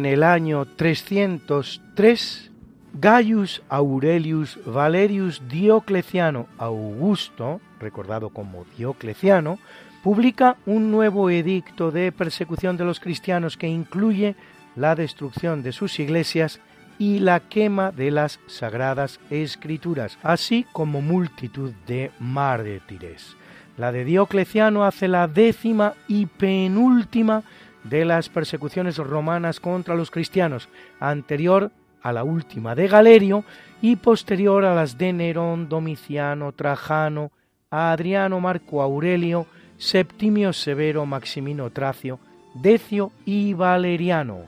En el año 303, Gaius Aurelius Valerius Diocleciano Augusto, recordado como Diocleciano, publica un nuevo edicto de persecución de los cristianos que incluye la destrucción de sus iglesias y la quema de las sagradas escrituras, así como multitud de mártires. La de Diocleciano hace la décima y penúltima de las persecuciones romanas contra los cristianos, anterior a la última de Galerio y posterior a las de Nerón, Domiciano, Trajano, Adriano, Marco Aurelio, Septimio Severo, Maximino Tracio, Decio y Valeriano,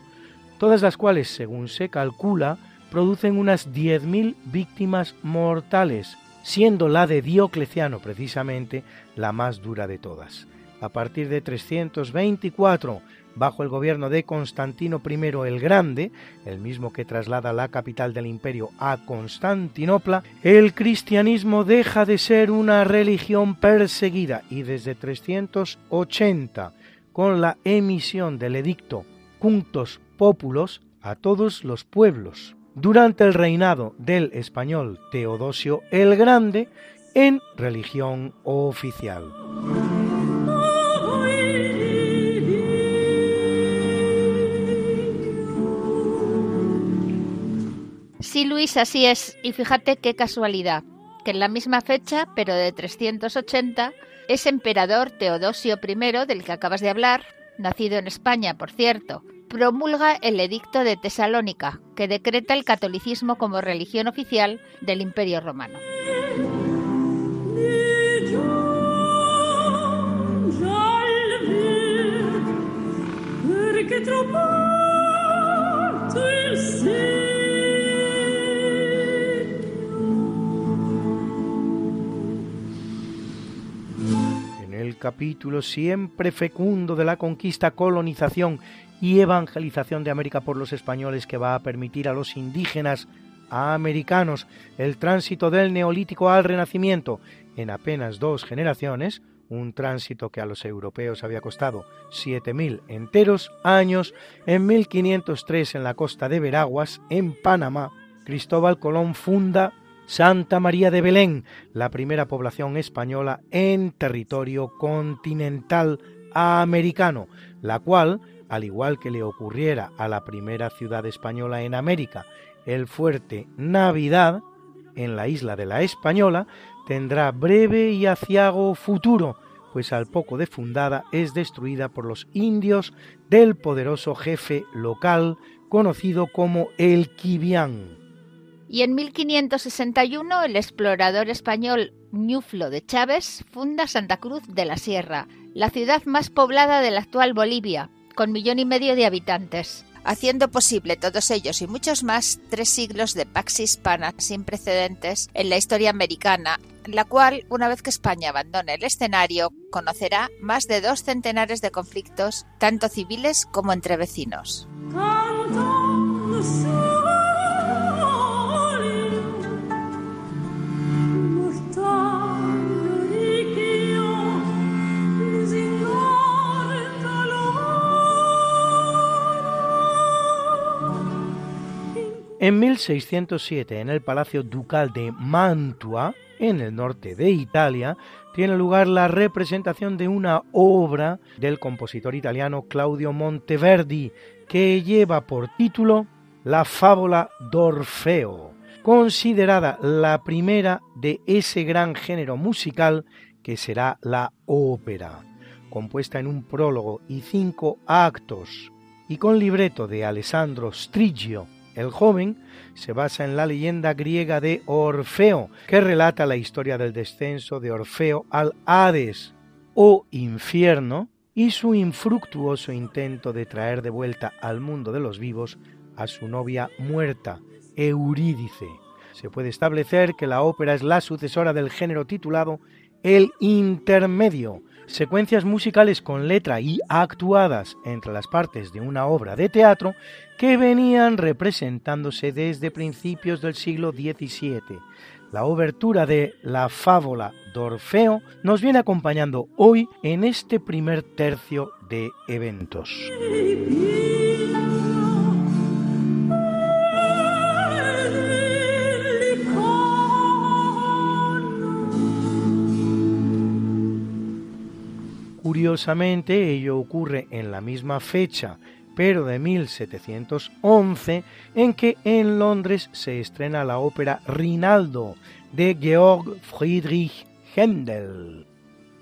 todas las cuales, según se calcula, producen unas 10.000 víctimas mortales, siendo la de Diocleciano precisamente la más dura de todas. A partir de 324, bajo el gobierno de Constantino I el Grande, el mismo que traslada la capital del imperio a Constantinopla, el cristianismo deja de ser una religión perseguida y desde 380, con la emisión del edicto Cunctos Populos a todos los pueblos, durante el reinado del español Teodosio el Grande, en religión oficial. Sí, Luis, así es. Y fíjate qué casualidad, que en la misma fecha, pero de 380, es emperador Teodosio I, del que acabas de hablar, nacido en España, por cierto, promulga el Edicto de Tesalónica, que decreta el catolicismo como religión oficial del Imperio Romano. El capítulo siempre fecundo de la conquista, colonización y evangelización de América por los españoles que va a permitir a los indígenas americanos el tránsito del neolítico al renacimiento. En apenas dos generaciones, un tránsito que a los europeos había costado 7.000 enteros años, en 1503 en la costa de Veraguas, en Panamá, Cristóbal Colón funda Santa María de Belén, la primera población española en territorio continental americano, la cual, al igual que le ocurriera a la primera ciudad española en América, el fuerte Navidad, en la isla de la Española, tendrá breve y aciago futuro, pues al poco de fundada es destruida por los indios del poderoso jefe local conocido como el Quibián. Y en 1561 el explorador español Ñuflo de Chávez funda Santa Cruz de la Sierra, la ciudad más poblada de la actual Bolivia, con millón y medio de habitantes haciendo posible todos ellos y muchos más tres siglos de pax hispana sin precedentes en la historia americana, la cual, una vez que España abandone el escenario, conocerá más de dos centenares de conflictos, tanto civiles como entre vecinos. En 1607, en el Palacio Ducal de Mantua, en el norte de Italia, tiene lugar la representación de una obra del compositor italiano Claudio Monteverdi, que lleva por título La fábula d'Orfeo, considerada la primera de ese gran género musical que será la ópera, compuesta en un prólogo y cinco actos, y con libreto de Alessandro Strigio, el joven se basa en la leyenda griega de Orfeo, que relata la historia del descenso de Orfeo al Hades o infierno y su infructuoso intento de traer de vuelta al mundo de los vivos a su novia muerta, Eurídice. Se puede establecer que la ópera es la sucesora del género titulado el intermedio, secuencias musicales con letra y actuadas entre las partes de una obra de teatro que venían representándose desde principios del siglo XVII. La obertura de La fábula d'Orfeo nos viene acompañando hoy en este primer tercio de eventos. Curiosamente, ello ocurre en la misma fecha, pero de 1711, en que en Londres se estrena la ópera Rinaldo de Georg Friedrich Händel.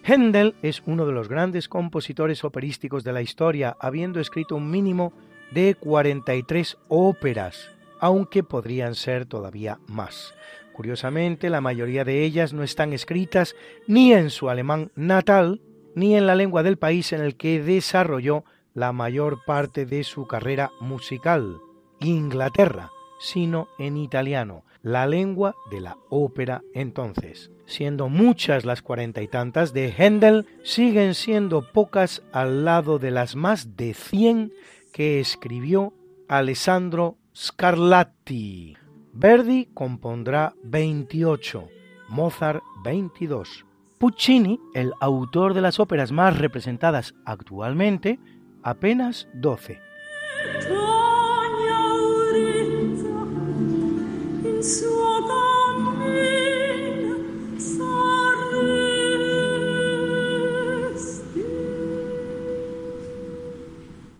Händel es uno de los grandes compositores operísticos de la historia, habiendo escrito un mínimo de 43 óperas, aunque podrían ser todavía más. Curiosamente, la mayoría de ellas no están escritas ni en su alemán natal, ni en la lengua del país en el que desarrolló la mayor parte de su carrera musical, Inglaterra, sino en italiano, la lengua de la ópera entonces. Siendo muchas las cuarenta y tantas de Händel, siguen siendo pocas al lado de las más de cien que escribió Alessandro Scarlatti. Verdi compondrá 28, Mozart 22. Puccini, el autor de las óperas más representadas actualmente, apenas 12.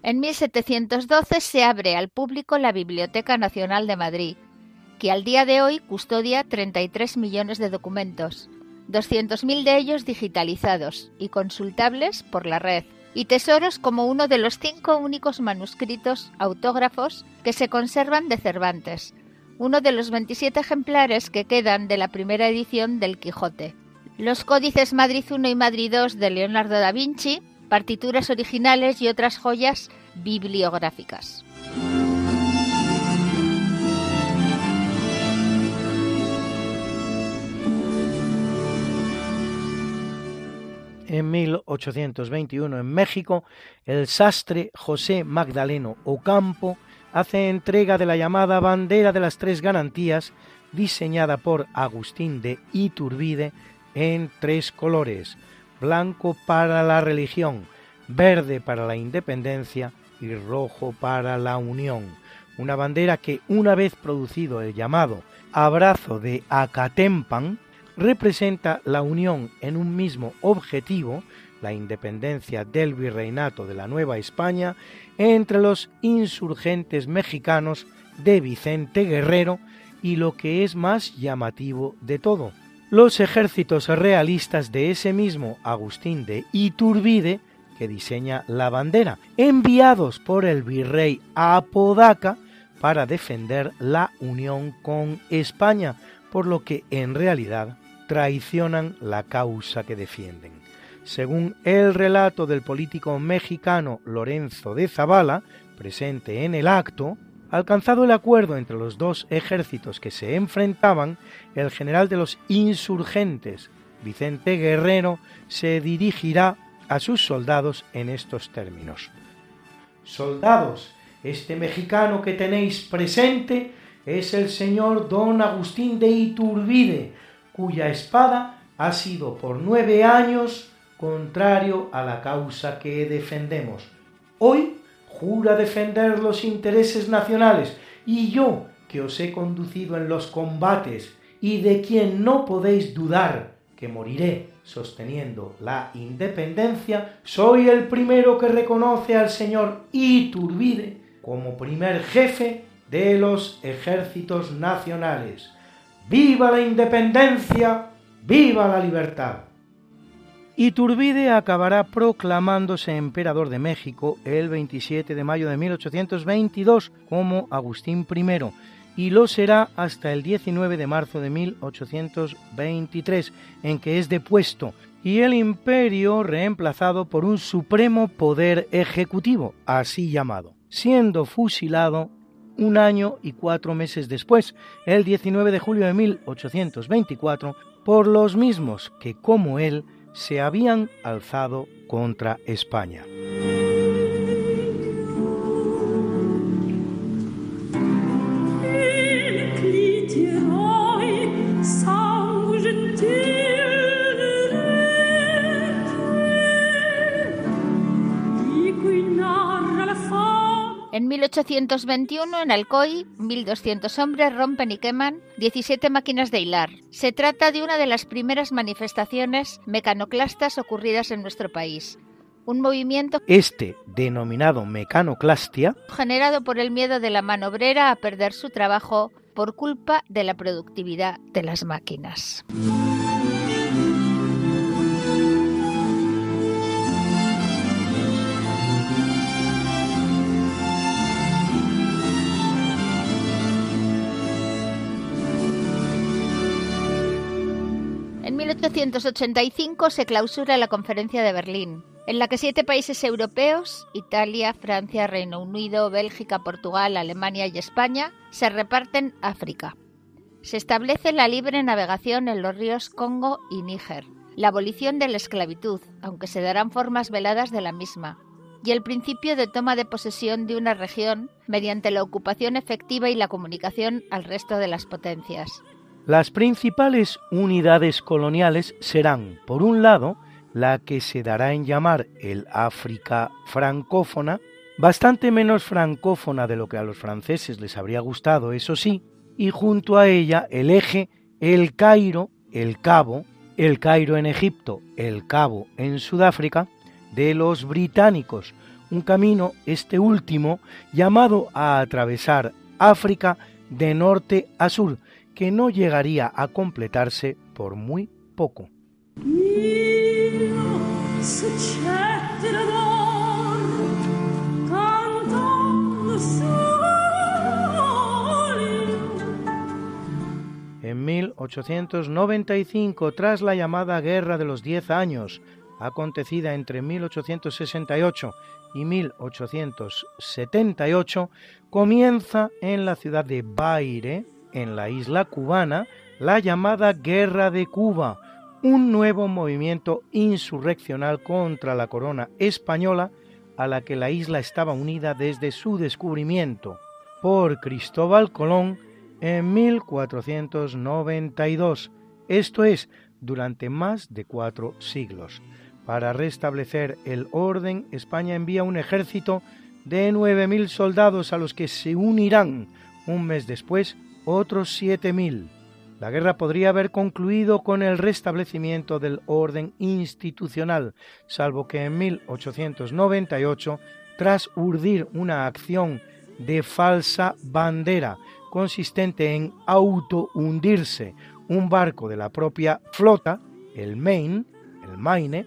En 1712 se abre al público la Biblioteca Nacional de Madrid, que al día de hoy custodia 33 millones de documentos, 200.000 de ellos digitalizados y consultables por la red, y tesoros como uno de los cinco únicos manuscritos autógrafos que se conservan de Cervantes, uno de los 27 ejemplares que quedan de la primera edición del Quijote. Los códices Madrid I y Madrid II de Leonardo da Vinci, partituras originales y otras joyas bibliográficas. En 1821 en México, el sastre José Magdaleno Ocampo hace entrega de la llamada bandera de las tres garantías, diseñada por Agustín de Iturbide en tres colores, blanco para la religión, verde para la independencia y rojo para la unión. Una bandera que, una vez producido el llamado abrazo de Acatempan, representa la unión en un mismo objetivo, la independencia del virreinato de la Nueva España, entre los insurgentes mexicanos de Vicente Guerrero y lo que es más llamativo de todo, los ejércitos realistas de ese mismo Agustín de Iturbide, que diseña la bandera, enviados por el virrey Apodaca para defender la unión con España, por lo que en realidad traicionan la causa que defienden. Según el relato del político mexicano Lorenzo de Zavala, presente en el acto, Alcanzado el acuerdo entre los dos ejércitos que se enfrentaban, el general de los insurgentes, Vicente Guerrero, se dirigirá a sus soldados en estos términos. Soldados, este mexicano que tenéis presente es el señor don Agustín de Iturbide, cuya espada ha sido por nueve años contrario a la causa que defendemos. Hoy jura defender los intereses nacionales, y yo, que os he conducido en los combates, y de quien no podéis dudar que moriré sosteniendo la independencia, soy el primero que reconoce al señor Iturbide como primer jefe de los ejércitos nacionales. ¡Viva la independencia! ¡Viva la libertad! Iturbide acabará proclamándose emperador de México el 27 de mayo de 1822 como Agustín I y lo será hasta el 19 de marzo de 1823, en que es depuesto, y el imperio reemplazado por un supremo poder ejecutivo, así llamado, siendo fusilado un año y cuatro meses después, el 19 de julio de 1824, por los mismos que, como él, se habían alzado contra España. 1821, en Alcoy, 1.200 hombres rompen y queman 17 máquinas de hilar. Se trata de una de las primeras manifestaciones mecanoclastas ocurridas en nuestro país. Un movimiento este denominado mecanoclastia generado por el miedo de la mano obrera a perder su trabajo por culpa de la productividad de las máquinas. 1885 se clausura la Conferencia de Berlín, en la que siete países europeos, Italia, Francia, Reino Unido, Bélgica, Portugal, Alemania y España, se reparten África. Se establece la libre navegación en los ríos Congo y Níger, la abolición de la esclavitud, aunque se darán formas veladas de la misma, y el principio de toma de posesión de una región mediante la ocupación efectiva y la comunicación al resto de las potencias. Las principales unidades coloniales serán, por un lado, la que se dará en llamar el África francófona, bastante menos francófona de lo que a los franceses les habría gustado, eso sí, y junto a ella el eje El Cairo, El Cabo, El Cairo en Egipto, El Cabo en Sudáfrica, de los británicos, un camino, este último, llamado a atravesar África de norte a sur, que no llegaría a completarse por muy poco. En 1895, tras la llamada Guerra de los Diez Años, acontecida entre 1868 y 1878, comienza en la ciudad de Baire, en la isla cubana, la llamada Guerra de Cuba, un nuevo movimiento insurreccional contra la corona española a la que la isla estaba unida desde su descubrimiento por Cristóbal Colón en 1492, esto es, durante más de cuatro siglos. Para restablecer el orden, España envía un ejército de 9.000 soldados a los que se unirán un mes después otros 7.000. La guerra podría haber concluido con el restablecimiento del orden institucional, salvo que en 1898, tras urdir una acción de falsa bandera consistente en auto-hundirse un barco de la propia flota, el Maine, el Maine,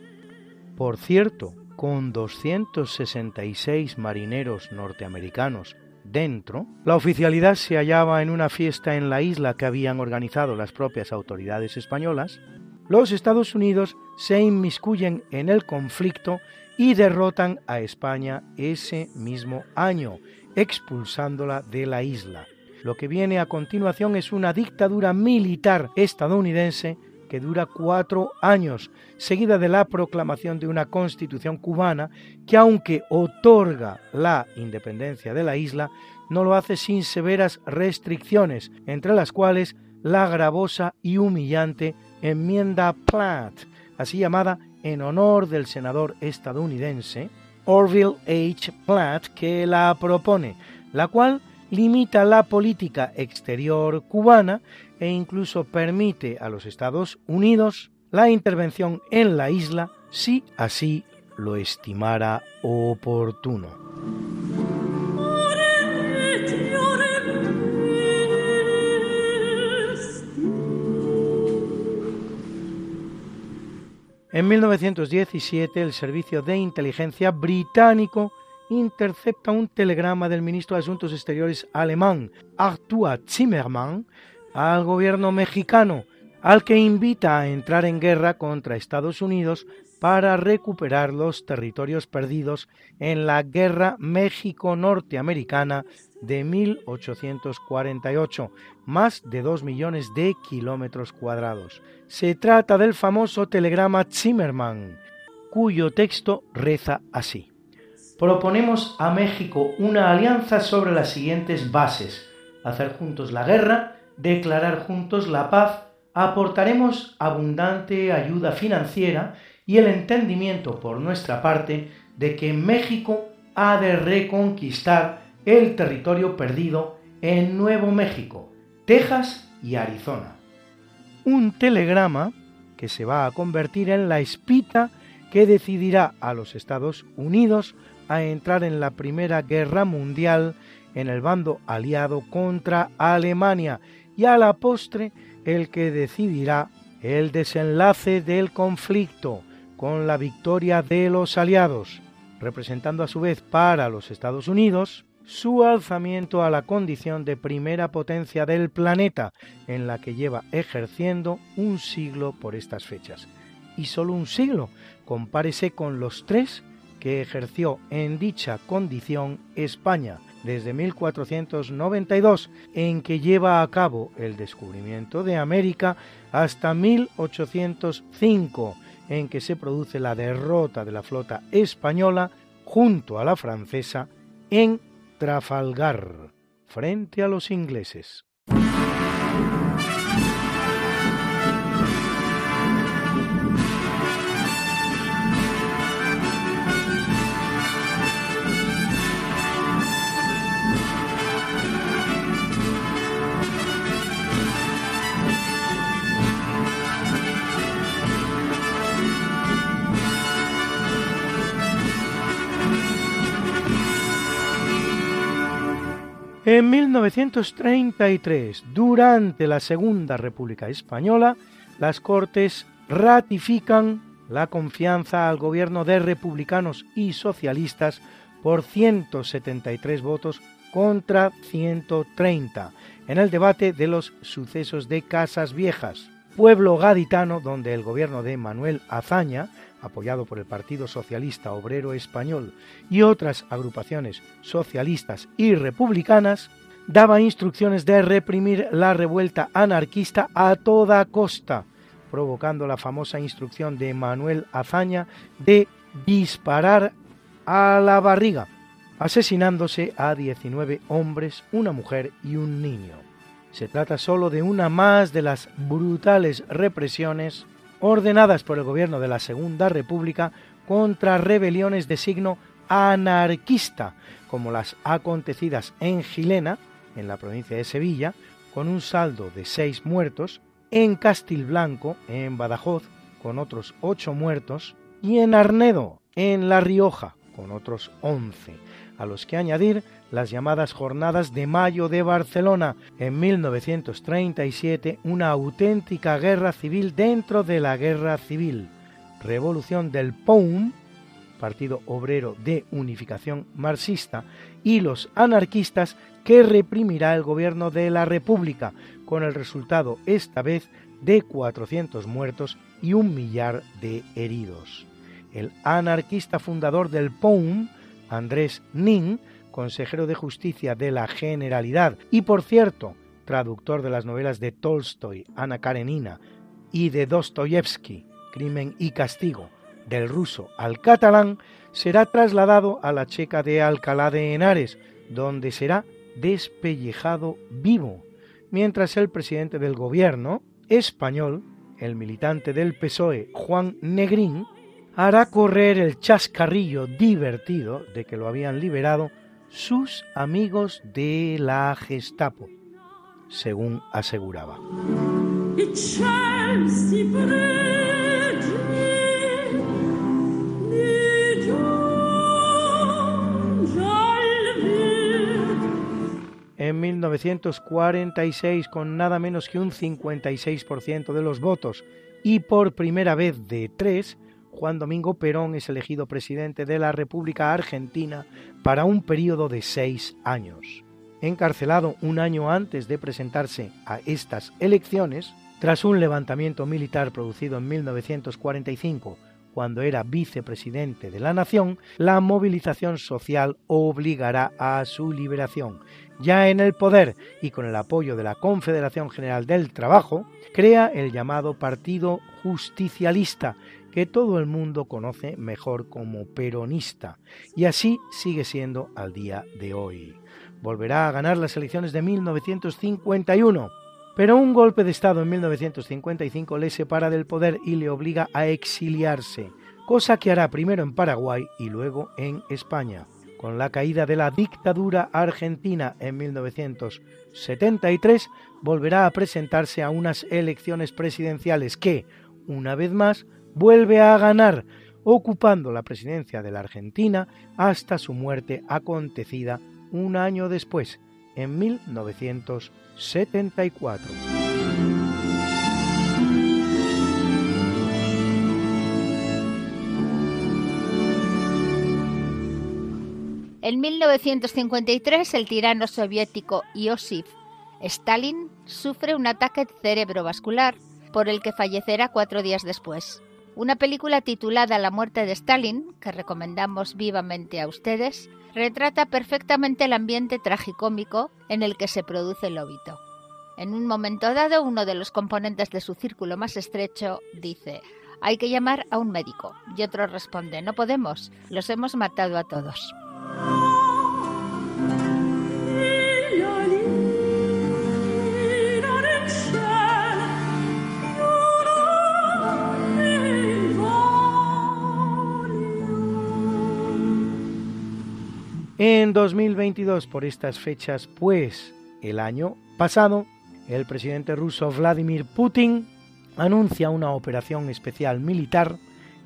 por cierto, con 266 marineros norteamericanos dentro, la oficialidad se hallaba en una fiesta en la isla que habían organizado las propias autoridades españolas, los Estados Unidos se inmiscuyen en el conflicto y derrotan a España ese mismo año, expulsándola de la isla. Lo que viene a continuación es una dictadura militar estadounidense que dura cuatro años, seguida de la proclamación de una constitución cubana que aunque otorga la independencia de la isla, no lo hace sin severas restricciones, entre las cuales la gravosa y humillante enmienda Platt, así llamada en honor del senador estadounidense Orville H. Platt, que la propone, la cual limita la política exterior cubana e incluso permite a los Estados Unidos la intervención en la isla si así lo estimara oportuno. En 1917 el Servicio de Inteligencia británico intercepta un telegrama del ministro de Asuntos Exteriores alemán, Arthur Zimmermann, al gobierno mexicano, al que invita a entrar en guerra contra Estados Unidos para recuperar los territorios perdidos en la Guerra México-Norteamericana de 1848, más de dos millones de kilómetros cuadrados. Se trata del famoso telegrama Zimmermann, cuyo texto reza así. Proponemos a México una alianza sobre las siguientes bases. Hacer juntos la guerra, declarar juntos la paz, aportaremos abundante ayuda financiera y el entendimiento por nuestra parte de que México ha de reconquistar el territorio perdido en Nuevo México, Texas y Arizona. Un telegrama que se va a convertir en la espita que decidirá a los Estados Unidos a entrar en la Primera Guerra Mundial en el bando aliado contra Alemania y a la postre el que decidirá el desenlace del conflicto con la victoria de los aliados, representando a su vez para los Estados Unidos su alzamiento a la condición de primera potencia del planeta, en la que lleva ejerciendo un siglo por estas fechas. Y solo un siglo, compárese con los tres que ejerció en dicha condición España desde 1492, en que lleva a cabo el descubrimiento de América, hasta 1805, en que se produce la derrota de la flota española junto a la francesa en Trafalgar, frente a los ingleses. En 1933, durante la Segunda República Española, las Cortes ratifican la confianza al gobierno de republicanos y socialistas por 173 votos contra 130 en el debate de los sucesos de Casas Viejas, pueblo gaditano donde el gobierno de Manuel Azaña apoyado por el Partido Socialista Obrero Español y otras agrupaciones socialistas y republicanas, daba instrucciones de reprimir la revuelta anarquista a toda costa, provocando la famosa instrucción de Manuel Azaña de disparar a la barriga, asesinándose a 19 hombres, una mujer y un niño. Se trata solo de una más de las brutales represiones ordenadas por el gobierno de la Segunda República contra rebeliones de signo anarquista, como las acontecidas en Gilena, en la provincia de Sevilla, con un saldo de seis muertos, en Castilblanco, en Badajoz, con otros ocho muertos, y en Arnedo, en La Rioja, con otros once, a los que añadir las llamadas Jornadas de Mayo de Barcelona, en 1937 una auténtica guerra civil dentro de la guerra civil, revolución del POUM, Partido Obrero de Unificación Marxista, y los anarquistas que reprimirá el gobierno de la República, con el resultado esta vez de 400 muertos y un millar de heridos. El anarquista fundador del POUM, Andrés Nin, consejero de justicia de la Generalidad y, por cierto, traductor de las novelas de Tolstoy, Ana Karenina, y de Dostoyevsky, Crimen y Castigo, del ruso al catalán, será trasladado a la checa de Alcalá de Henares, donde será despellejado vivo, mientras el presidente del gobierno español, el militante del PSOE Juan Negrín, hará correr el chascarrillo divertido de que lo habían liberado sus amigos de la Gestapo, según aseguraba. En 1946, con nada menos que un 56% de los votos y por primera vez de tres, Juan Domingo Perón es elegido presidente de la República Argentina para un periodo de seis años. Encarcelado un año antes de presentarse a estas elecciones, tras un levantamiento militar producido en 1945, cuando era vicepresidente de la nación, la movilización social obligará a su liberación. Ya en el poder y con el apoyo de la Confederación General del Trabajo, crea el llamado Partido Justicialista, que todo el mundo conoce mejor como peronista, y así sigue siendo al día de hoy. Volverá a ganar las elecciones de 1951, pero un golpe de Estado en 1955 le separa del poder y le obliga a exiliarse, cosa que hará primero en Paraguay y luego en España. Con la caída de la dictadura argentina en 1973, volverá a presentarse a unas elecciones presidenciales que, una vez más, vuelve a ganar, ocupando la presidencia de la Argentina hasta su muerte acontecida un año después, en 1974. En 1953, el tirano soviético Iosif Stalin sufre un ataque cerebrovascular por el que fallecerá cuatro días después. Una película titulada La muerte de Stalin, que recomendamos vivamente a ustedes, retrata perfectamente el ambiente tragicómico en el que se produce el óbito. En un momento dado, uno de los componentes de su círculo más estrecho dice, hay que llamar a un médico. Y otro responde, no podemos, los hemos matado a todos. En 2022, por estas fechas, pues el año pasado, el presidente ruso Vladimir Putin anuncia una operación especial militar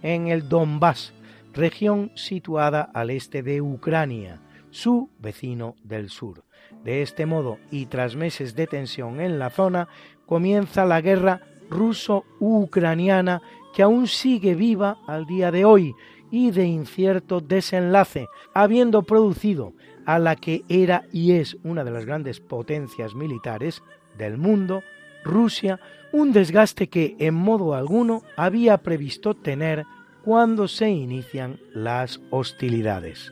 en el Donbass, región situada al este de Ucrania, su vecino del sur. De este modo, y tras meses de tensión en la zona, comienza la guerra ruso-ucraniana que aún sigue viva al día de hoy y de incierto desenlace, habiendo producido a la que era y es una de las grandes potencias militares del mundo, Rusia, un desgaste que en modo alguno había previsto tener cuando se inician las hostilidades.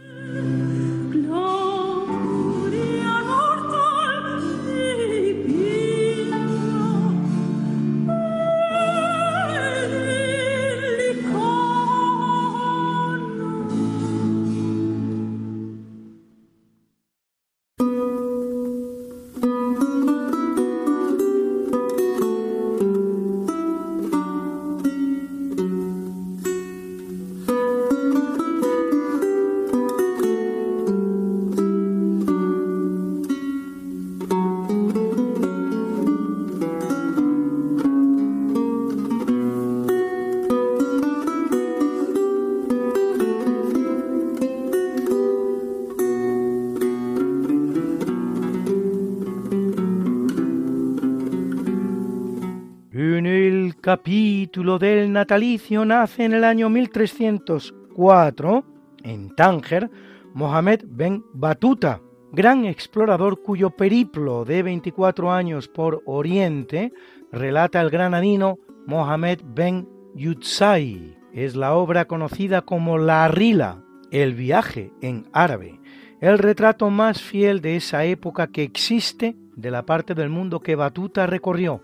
Capítulo del natalicio nace en el año 1304 en Tánger Mohamed Ben Batuta, gran explorador cuyo periplo de 24 años por Oriente relata el granadino Mohamed Ben Yutsai. Es la obra conocida como La Rila, el viaje en árabe, el retrato más fiel de esa época que existe de la parte del mundo que Batuta recorrió,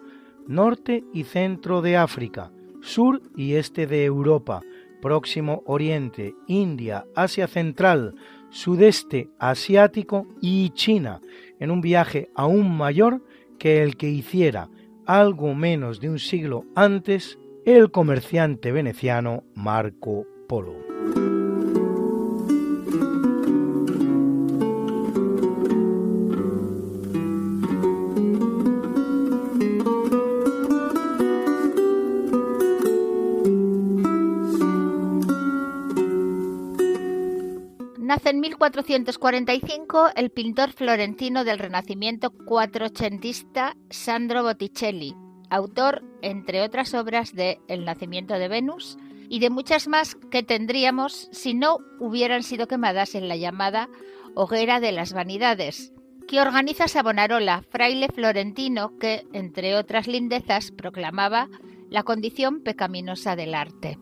norte y centro de África, sur y este de Europa, Próximo Oriente, India, Asia Central, Sudeste Asiático y China, en un viaje aún mayor que el que hiciera algo menos de un siglo antes el comerciante veneciano Marco Polo. Nace en 1445 el pintor florentino del Renacimiento cuatrocentista Sandro Botticelli, autor, entre otras obras, de El nacimiento de Venus y de muchas más que tendríamos si no hubieran sido quemadas en la llamada Hoguera de las Vanidades, que organiza Savonarola, fraile florentino que, entre otras lindezas, proclamaba la condición pecaminosa del arte.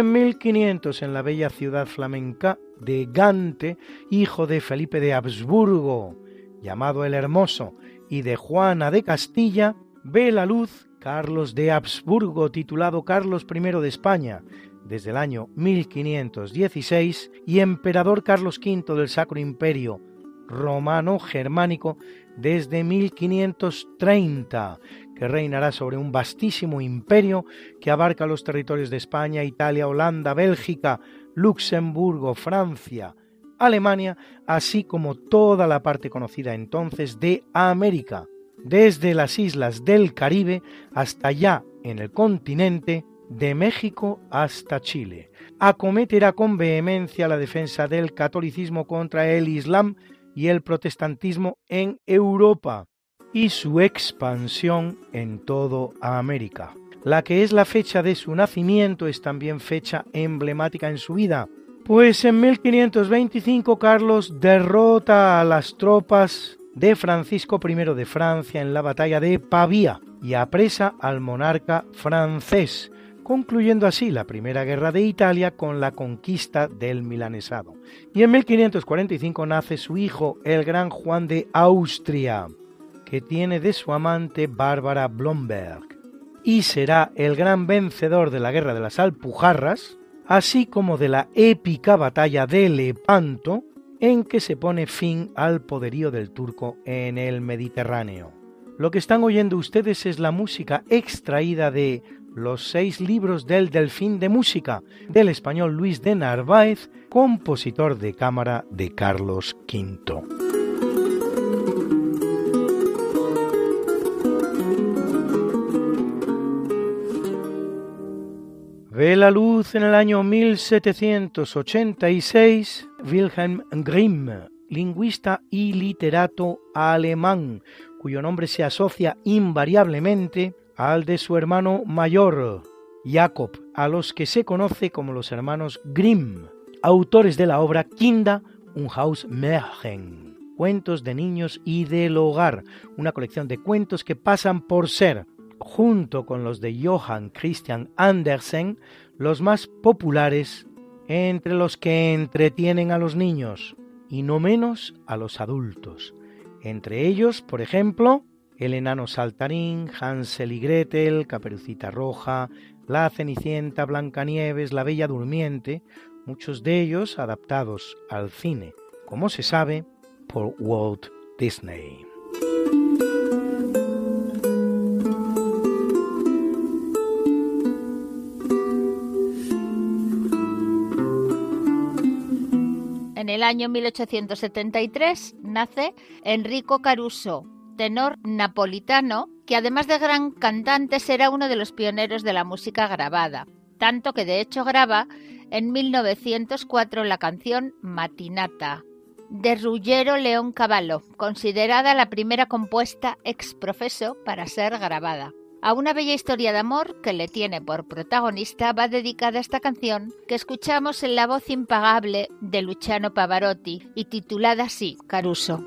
En 1500, en la bella ciudad flamenca de Gante, hijo de Felipe de Habsburgo, llamado el Hermoso, y de Juana de Castilla, ve la luz Carlos de Habsburgo, titulado Carlos I de España, desde el año 1516, y emperador Carlos V del Sacro Imperio Romano-Germánico desde 1530, que reinará sobre un vastísimo imperio que abarca los territorios de España, Italia, Holanda, Bélgica, Luxemburgo, Francia, Alemania, así como toda la parte conocida entonces de América, desde las islas del Caribe hasta allá en el continente, de México hasta Chile. Acometerá con vehemencia la defensa del catolicismo contra el Islam y el protestantismo en Europa y su expansión en todo América. La que es la fecha de su nacimiento es también fecha emblemática en su vida, pues en 1525 Carlos derrota a las tropas de Francisco I de Francia en la batalla de Pavía y apresa al monarca francés, concluyendo así la Primera Guerra de Italia con la conquista del milanesado. Y en 1545 nace su hijo, el gran Juan de Austria, que tiene de su amante Bárbara Blomberg, y será el gran vencedor de la Guerra de las Alpujarras, así como de la épica batalla de Lepanto, en que se pone fin al poderío del turco en el Mediterráneo. Lo que están oyendo ustedes es la música extraída de los seis libros del Delfín de Música del español Luis de Narváez, compositor de cámara de Carlos V. Ve la luz en el año 1786 Wilhelm Grimm, lingüista y literato alemán, cuyo nombre se asocia invariablemente al de su hermano mayor, Jacob, a los que se conoce como los hermanos Grimm, autores de la obra Kinder un Haus Märchen, cuentos de niños y del hogar, una colección de cuentos que pasan por ser junto con los de Johann Christian Andersen, los más populares entre los que entretienen a los niños y no menos a los adultos. Entre ellos, por ejemplo, el enano saltarín, Hansel y Gretel, Caperucita Roja, la Cenicienta, Blancanieves, la Bella Durmiente, muchos de ellos adaptados al cine, como se sabe, por Walt Disney. En el año 1873 nace Enrico Caruso, tenor napolitano, que además de gran cantante será uno de los pioneros de la música grabada, tanto que de hecho graba en 1904 la canción Matinata de Ruggiero León Cavallo, considerada la primera compuesta ex profeso para ser grabada. A una bella historia de amor que le tiene por protagonista va dedicada esta canción que escuchamos en la voz impagable de Luciano Pavarotti y titulada así, Caruso.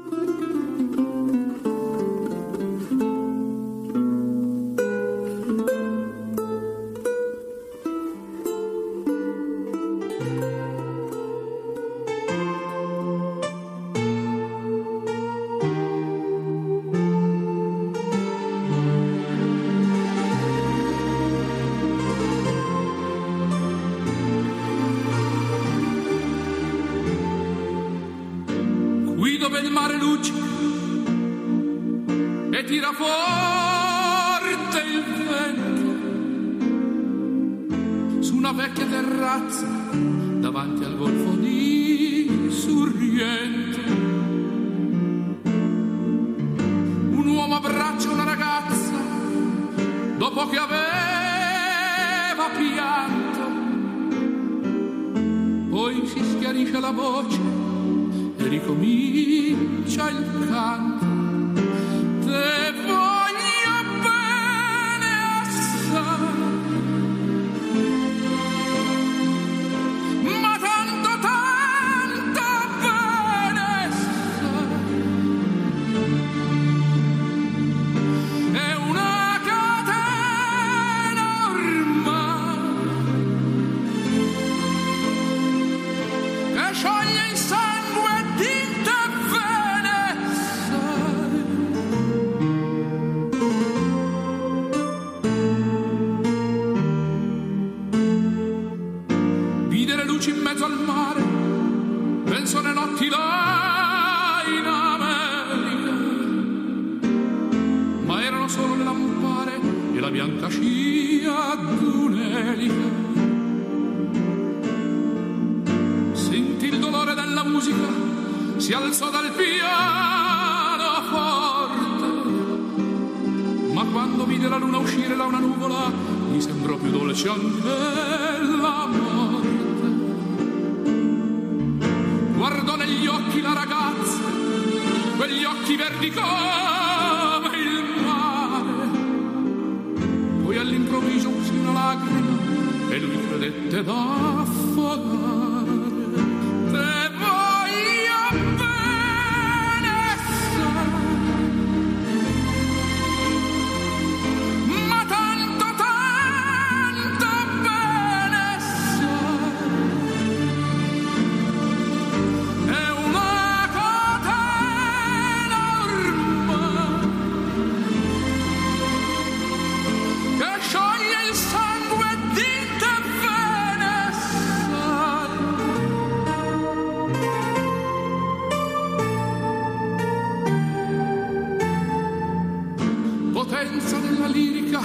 bellezza della lirica,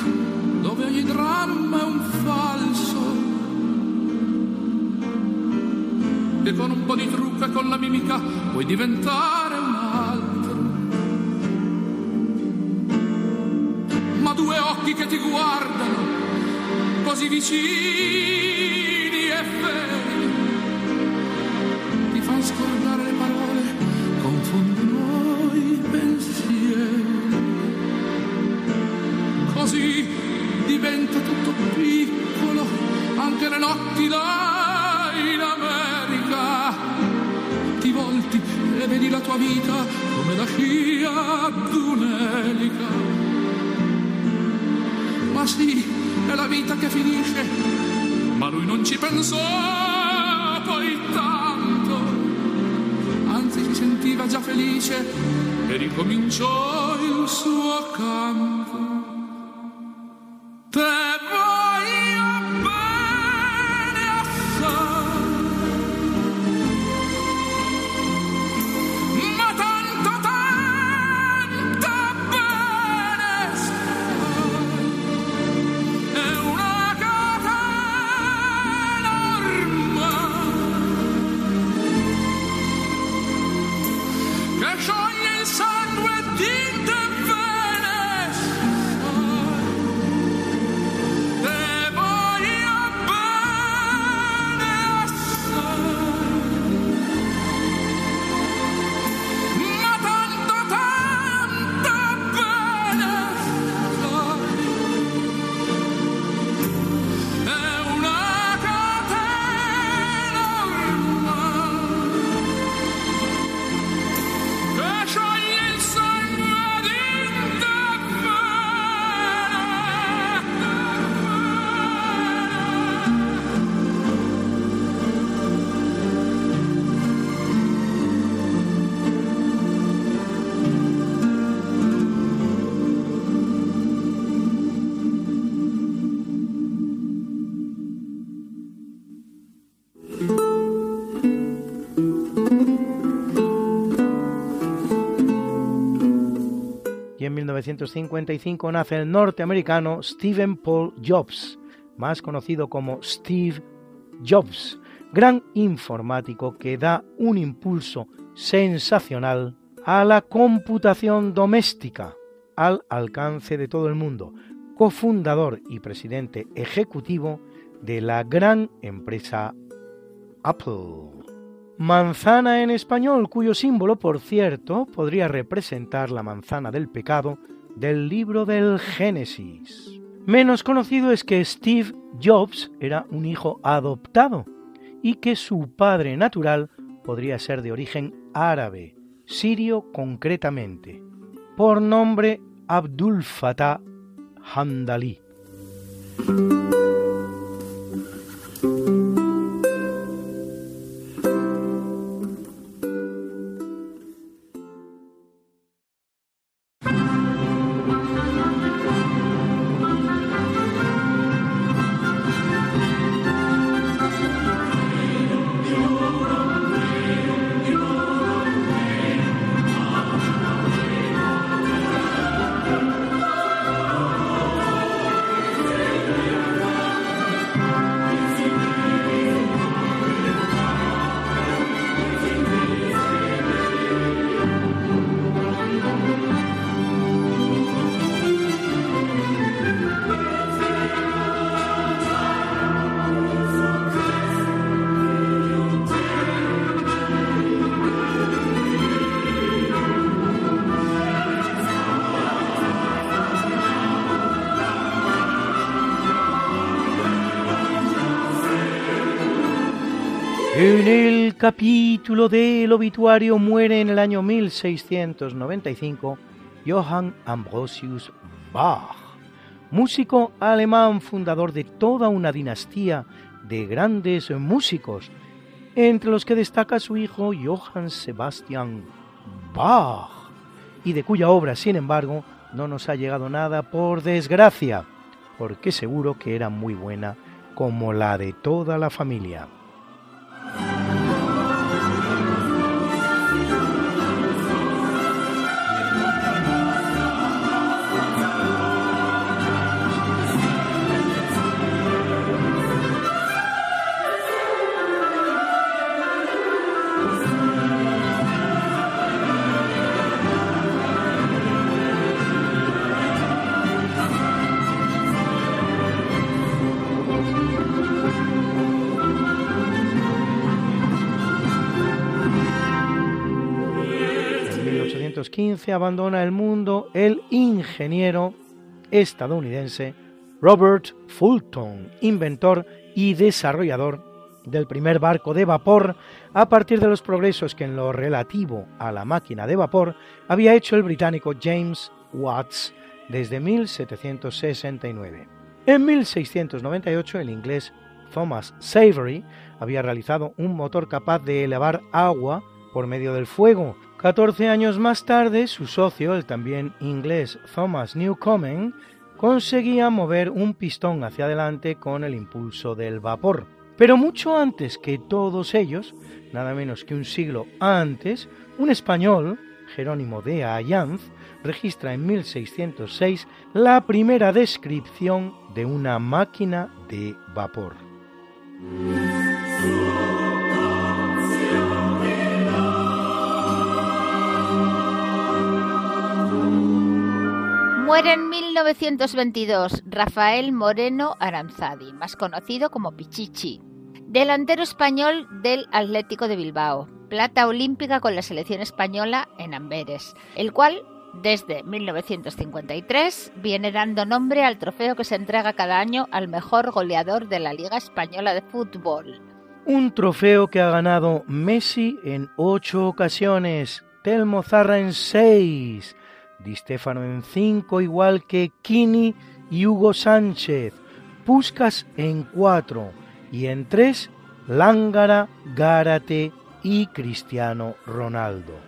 dove ogni dramma è un falso. E con un po' di trucca e con la mimica puoi diventare un altro. Ma due occhi che ti guardano così vicini. 1955 nace el norteamericano Stephen Paul Jobs, más conocido como Steve Jobs, gran informático que da un impulso sensacional a la computación doméstica al alcance de todo el mundo, cofundador y presidente ejecutivo de la gran empresa Apple. Manzana en español, cuyo símbolo, por cierto, podría representar la manzana del pecado del libro del Génesis. Menos conocido es que Steve Jobs era un hijo adoptado y que su padre natural podría ser de origen árabe, sirio concretamente, por nombre Abdul Fattah Handali. Capítulo del obituario muere en el año 1695 Johann Ambrosius Bach, músico alemán fundador de toda una dinastía de grandes músicos, entre los que destaca su hijo Johann Sebastian Bach, y de cuya obra, sin embargo, no nos ha llegado nada por desgracia, porque seguro que era muy buena como la de toda la familia. 15 abandona el mundo el ingeniero estadounidense Robert Fulton, inventor y desarrollador del primer barco de vapor a partir de los progresos que en lo relativo a la máquina de vapor había hecho el británico James Watts desde 1769. En 1698 el inglés Thomas Savery había realizado un motor capaz de elevar agua por medio del fuego 14 años más tarde, su socio, el también inglés Thomas Newcomen, conseguía mover un pistón hacia adelante con el impulso del vapor. Pero mucho antes que todos ellos, nada menos que un siglo antes, un español, Jerónimo de Ayanz, registra en 1606 la primera descripción de una máquina de vapor. Muere en 1922 Rafael Moreno Aranzadi, más conocido como Pichichi, delantero español del Atlético de Bilbao, plata olímpica con la selección española en Amberes, el cual desde 1953 viene dando nombre al trofeo que se entrega cada año al mejor goleador de la Liga Española de Fútbol. Un trofeo que ha ganado Messi en ocho ocasiones, Telmo Zarra en seis, Di Stefano en 5, igual que Kini y Hugo Sánchez, Puscas en 4 y en 3 Lángara, Gárate y Cristiano Ronaldo.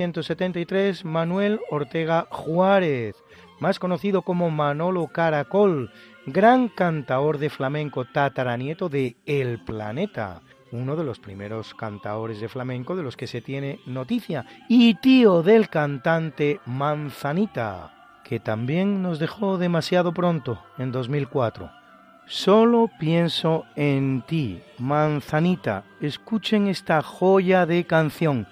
1973 Manuel Ortega Juárez, más conocido como Manolo Caracol, gran cantaor de flamenco tataranieto de El Planeta, uno de los primeros cantaores de flamenco de los que se tiene noticia, y tío del cantante Manzanita, que también nos dejó demasiado pronto, en 2004. Solo pienso en ti, Manzanita. Escuchen esta joya de canción.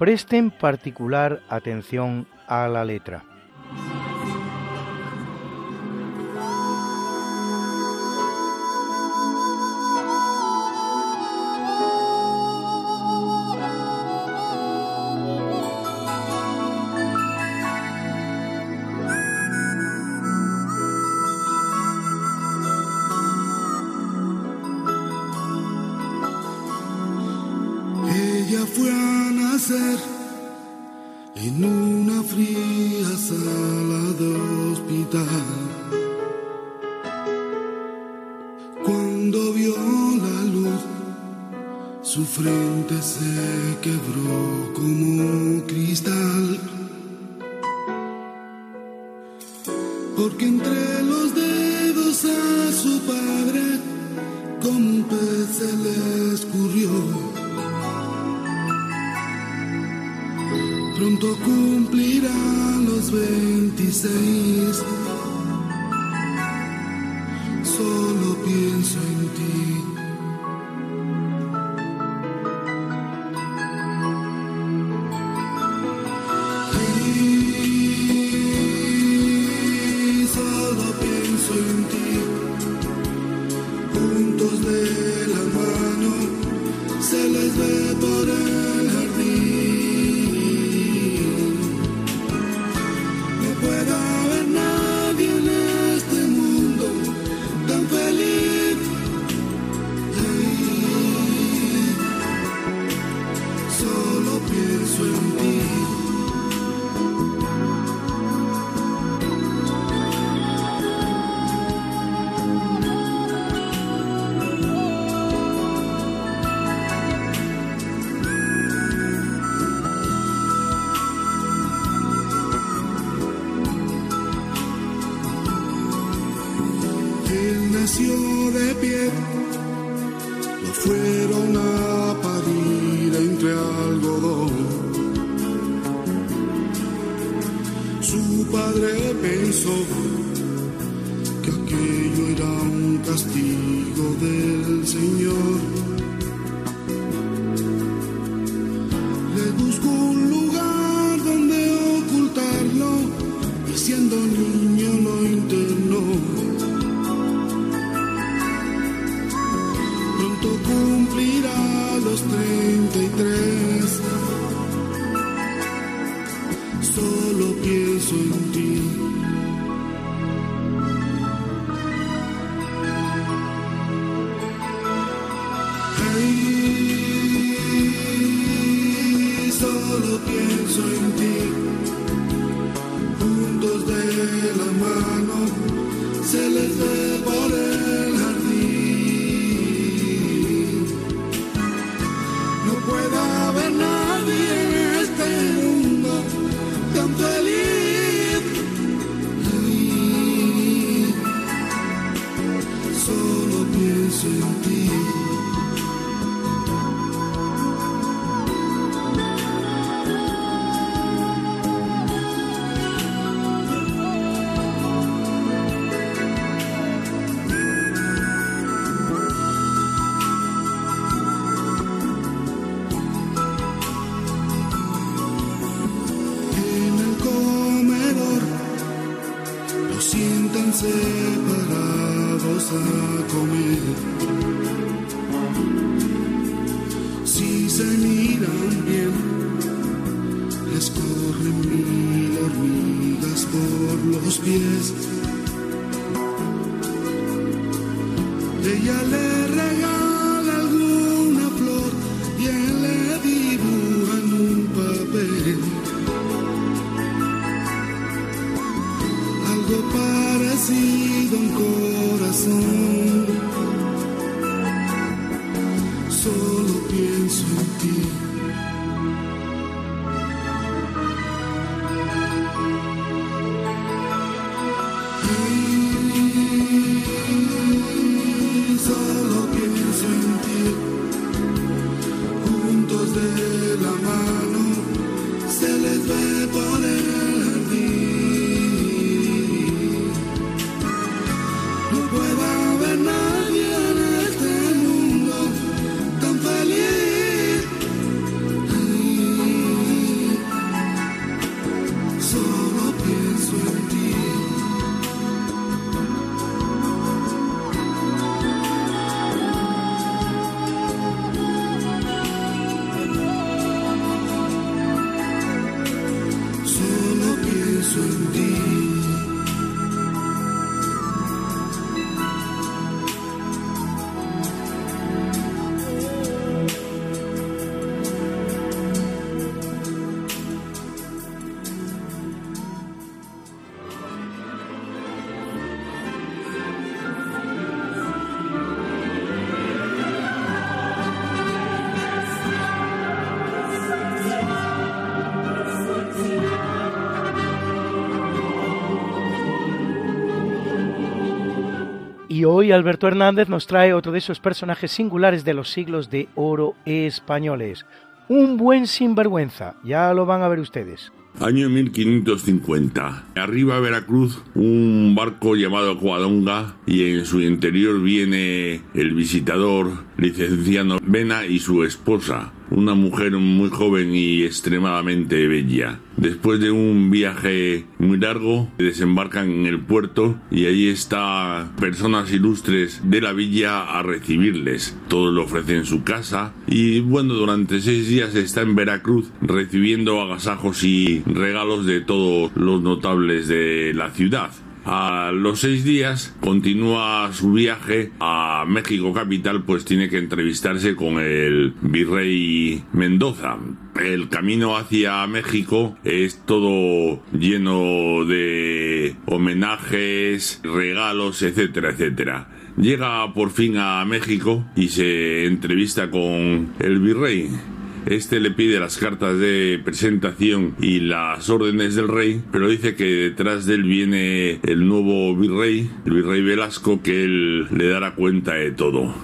Presten particular atención a la letra. Fue en una fría sala de hospital. Cuando vio la luz, su frente se quebró como cristal. Porque entre los dedos a su padre, como un le Pronto cumplirá los 26. Castigo del se miran bien, les corren mil hormigas por los pies. Y hoy Alberto Hernández nos trae otro de esos personajes singulares de los siglos de oro españoles. Un buen sinvergüenza, ya lo van a ver ustedes. Año 1550. Arriba Veracruz un barco llamado Coadonga y en su interior viene el visitador licenciado Vena y su esposa, una mujer muy joven y extremadamente bella. Después de un viaje muy largo, desembarcan en el puerto y allí está personas ilustres de la villa a recibirles. Todos le ofrecen su casa y bueno, durante seis días está en Veracruz recibiendo agasajos y regalos de todos los notables de la ciudad. A los seis días continúa su viaje a México capital, pues tiene que entrevistarse con el virrey Mendoza. El camino hacia México es todo lleno de homenajes, regalos, etcétera, etcétera. Llega por fin a México y se entrevista con el virrey. Este le pide las cartas de presentación y las órdenes del rey, pero dice que detrás de él viene el nuevo virrey, el virrey Velasco, que él le dará cuenta de todo.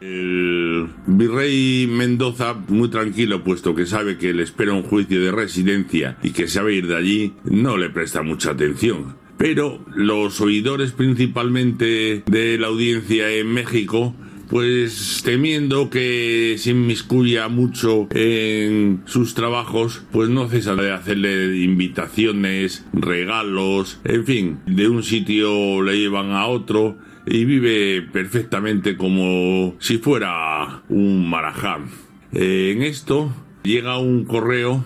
El virrey Mendoza, muy tranquilo, puesto que sabe que le espera un juicio de residencia y que sabe ir de allí, no le presta mucha atención. Pero los oidores principalmente de la audiencia en México pues temiendo que se inmiscuya mucho en sus trabajos, pues no cesa de hacerle invitaciones, regalos, en fin, de un sitio le llevan a otro y vive perfectamente como si fuera un marajá. En esto llega un correo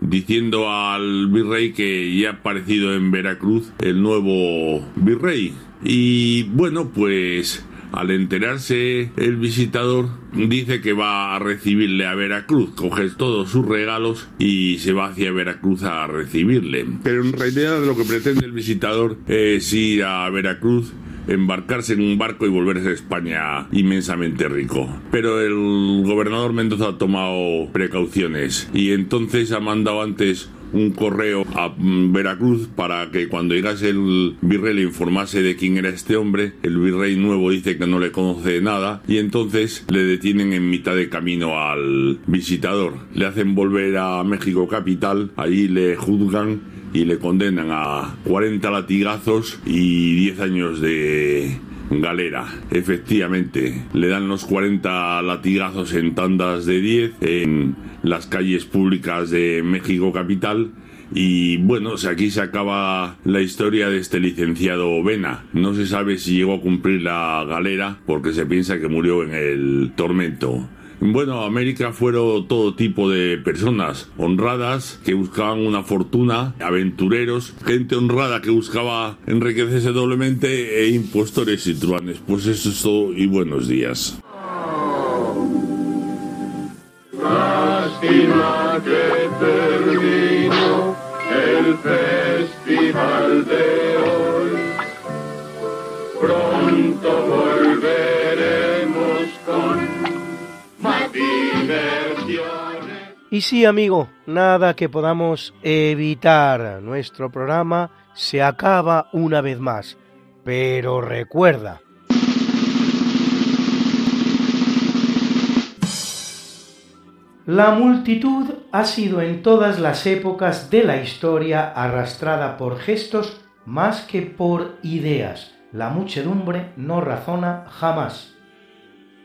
diciendo al virrey que ya ha aparecido en Veracruz el nuevo virrey. Y bueno, pues al enterarse el visitador, dice que va a recibirle a Veracruz, coge todos sus regalos y se va hacia Veracruz a recibirle. Pero en realidad lo que pretende el visitador es ir a Veracruz embarcarse en un barco y volverse a España inmensamente rico. Pero el gobernador Mendoza ha tomado precauciones y entonces ha mandado antes un correo a mm, Veracruz para que cuando llegase el virrey le informase de quién era este hombre. El virrey nuevo dice que no le conoce nada y entonces le detienen en mitad de camino al visitador. Le hacen volver a México capital, allí le juzgan y le condenan a 40 latigazos y 10 años de galera. Efectivamente, le dan los 40 latigazos en tandas de 10 en las calles públicas de México capital. Y bueno, aquí se acaba la historia de este licenciado Vena. No se sabe si llegó a cumplir la galera porque se piensa que murió en el tormento. Bueno, América fueron todo tipo de personas honradas que buscaban una fortuna, aventureros, gente honrada que buscaba enriquecerse doblemente e impostores y truanes. Pues eso es todo y buenos días. Lástima que terminó el festival de sí, amigo, nada que podamos evitar. Nuestro programa se acaba una vez más. Pero recuerda, La multitud ha sido en todas las épocas de la historia arrastrada por gestos más que por ideas. La muchedumbre no razona jamás.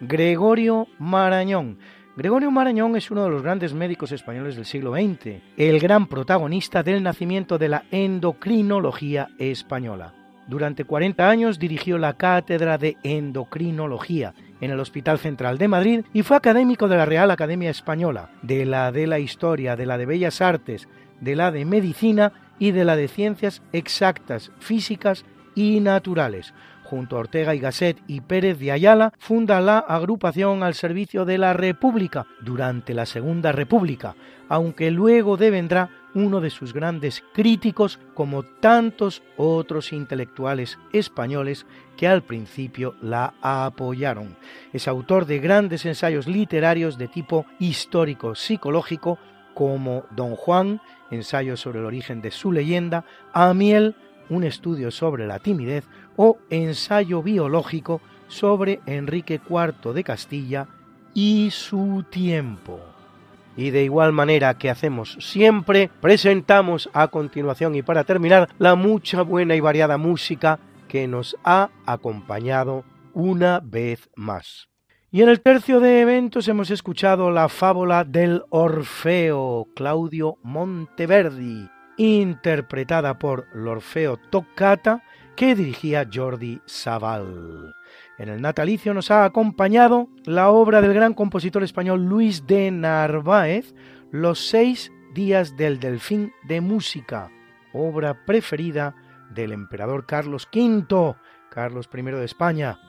Gregorio Marañón. Gregorio Marañón es uno de los grandes médicos españoles del siglo XX, el gran protagonista del nacimiento de la endocrinología española. Durante 40 años dirigió la cátedra de endocrinología en el Hospital Central de Madrid y fue académico de la Real Academia Española, de la de la Historia, de la de Bellas Artes, de la de Medicina y de la de Ciencias Exactas, Físicas y Naturales. Junto a Ortega y Gasset y Pérez de Ayala, funda la agrupación al servicio de la República durante la Segunda República, aunque luego devendrá uno de sus grandes críticos como tantos otros intelectuales españoles que al principio la apoyaron. Es autor de grandes ensayos literarios de tipo histórico-psicológico como Don Juan, ensayo sobre el origen de su leyenda, Amiel, un estudio sobre la timidez, o ensayo biológico sobre Enrique IV de Castilla y su tiempo. Y de igual manera que hacemos siempre, presentamos a continuación y para terminar la mucha buena y variada música que nos ha acompañado una vez más. Y en el tercio de eventos hemos escuchado la fábula del Orfeo, Claudio Monteverdi, interpretada por l'Orfeo Toccata, que dirigía Jordi Savall. En el natalicio nos ha acompañado la obra del gran compositor español Luis de Narváez, Los seis días del Delfín de Música, obra preferida del emperador Carlos V, Carlos I de España.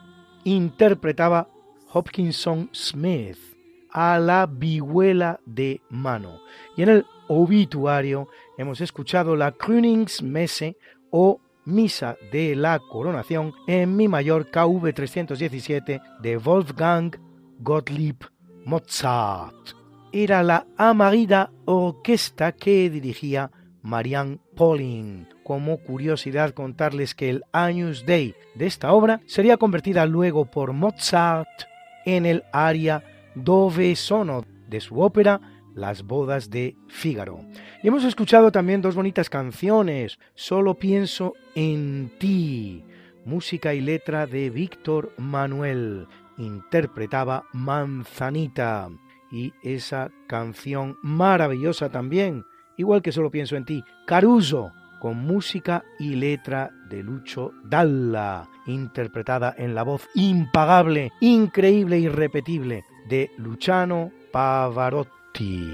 Interpretaba Hopkinson Smith a la vihuela de mano. Y en el obituario hemos escuchado la Kröningsmesse o Misa de la Coronación en Mi mayor KV 317 de Wolfgang Gottlieb Mozart. Era la amarida orquesta que dirigía Marianne Pauling. Como curiosidad contarles que el Agnus Dei de esta obra sería convertida luego por Mozart en el aria Dove sono de su ópera Las bodas de Fígaro. Y hemos escuchado también dos bonitas canciones, Solo pienso en ti, música y letra de Víctor Manuel, interpretaba Manzanita, y esa canción maravillosa también, igual que Solo pienso en ti, Caruso, con música y letra de Lucho Dalla, interpretada en la voz impagable, increíble irrepetible de Luciano Pavarotti.